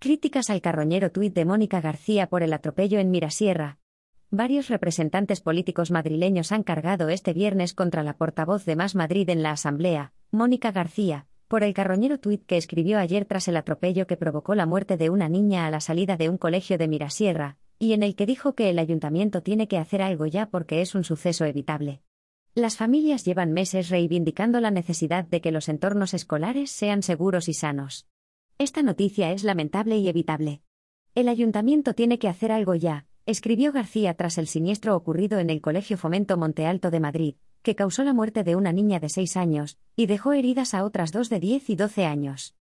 Críticas al carroñero tuit de Mónica García por el atropello en Mirasierra. Varios representantes políticos madrileños han cargado este viernes contra la portavoz de Más Madrid en la Asamblea, Mónica García, por el carroñero tuit que escribió ayer tras el atropello que provocó la muerte de una niña a la salida de un colegio de Mirasierra, y en el que dijo que el ayuntamiento tiene que hacer algo ya porque es un suceso evitable. Las familias llevan meses reivindicando la necesidad de que los entornos escolares sean seguros y sanos. Esta noticia es lamentable y evitable. El ayuntamiento tiene que hacer algo ya, escribió García tras el siniestro ocurrido en el Colegio Fomento Monte Alto de Madrid, que causó la muerte de una niña de 6 años, y dejó heridas a otras dos de 10 y 12 años.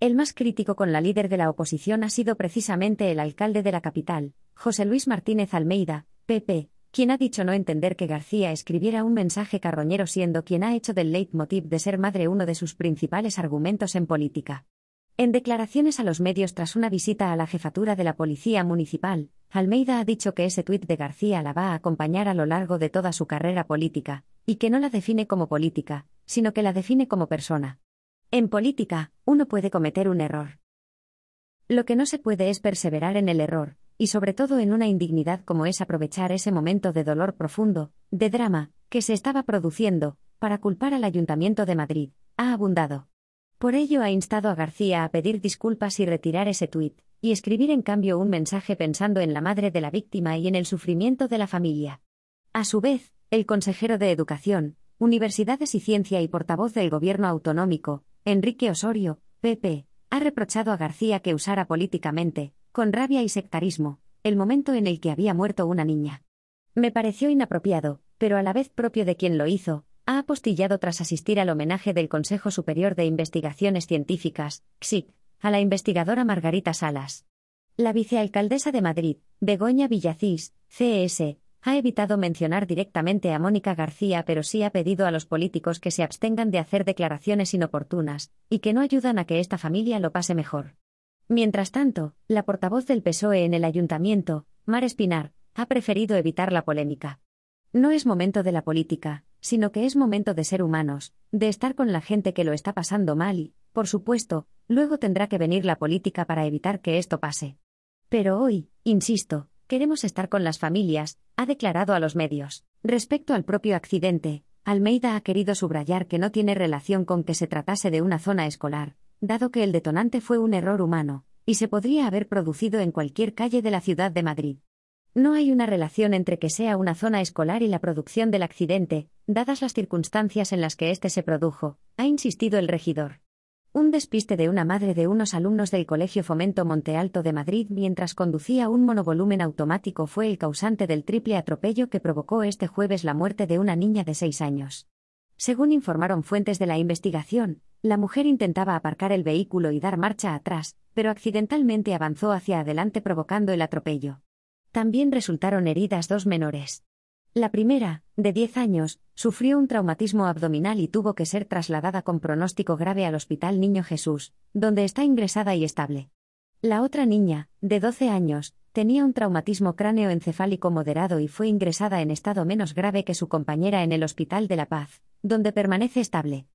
El más crítico con la líder de la oposición ha sido precisamente el alcalde de la capital, José Luis Martínez Almeida, PP, quien ha dicho no entender que García escribiera un mensaje carroñero siendo quien ha hecho del leitmotiv de ser madre uno de sus principales argumentos en política. En declaraciones a los medios tras una visita a la jefatura de la Policía Municipal, Almeida ha dicho que ese tuit de García la va a acompañar a lo largo de toda su carrera política, y que no la define como política, sino que la define como persona. En política, uno puede cometer un error. Lo que no se puede es perseverar en el error, y sobre todo en una indignidad como es aprovechar ese momento de dolor profundo, de drama, que se estaba produciendo, para culpar al Ayuntamiento de Madrid, ha abundado. Por ello ha instado a García a pedir disculpas y retirar ese tuit, y escribir en cambio un mensaje pensando en la madre de la víctima y en el sufrimiento de la familia. A su vez, el consejero de Educación, Universidades y Ciencia y portavoz del Gobierno autonómico, Enrique Osorio, PP, ha reprochado a García que usara políticamente, con rabia y sectarismo, el momento en el que había muerto una niña. Me pareció inapropiado, pero a la vez propio de quien lo hizo, ha apostillado tras asistir al homenaje del Consejo Superior de Investigaciones Científicas, CSIC, a la investigadora Margarita Salas. La vicealcaldesa de Madrid, Begoña Villacís, CS, ha evitado mencionar directamente a Mónica García, pero sí ha pedido a los políticos que se abstengan de hacer declaraciones inoportunas, y que no ayudan a que esta familia lo pase mejor. Mientras tanto, la portavoz del PSOE en el ayuntamiento, Mar Espinar, ha preferido evitar la polémica. No es momento de la política, sino que es momento de ser humanos, de estar con la gente que lo está pasando mal y, por supuesto, luego tendrá que venir la política para evitar que esto pase. Pero hoy, insisto, queremos estar con las familias, ha declarado a los medios. Respecto al propio accidente, Almeida ha querido subrayar que no tiene relación con que se tratase de una zona escolar, dado que el detonante fue un error humano, y se podría haber producido en cualquier calle de la ciudad de Madrid. No hay una relación entre que sea una zona escolar y la producción del accidente, dadas las circunstancias en las que éste se produjo, ha insistido el regidor. Un despiste de una madre de unos alumnos del Colegio Fomento Monte Alto de Madrid mientras conducía un monovolumen automático fue el causante del triple atropello que provocó este jueves la muerte de una niña de seis años. Según informaron fuentes de la investigación, la mujer intentaba aparcar el vehículo y dar marcha atrás, pero accidentalmente avanzó hacia adelante provocando el atropello. También resultaron heridas dos menores. La primera, de 10 años, sufrió un traumatismo abdominal y tuvo que ser trasladada con pronóstico grave al Hospital Niño Jesús, donde está ingresada y estable. La otra niña, de 12 años, tenía un traumatismo cráneoencefálico moderado y fue ingresada en estado menos grave que su compañera en el Hospital de la Paz, donde permanece estable.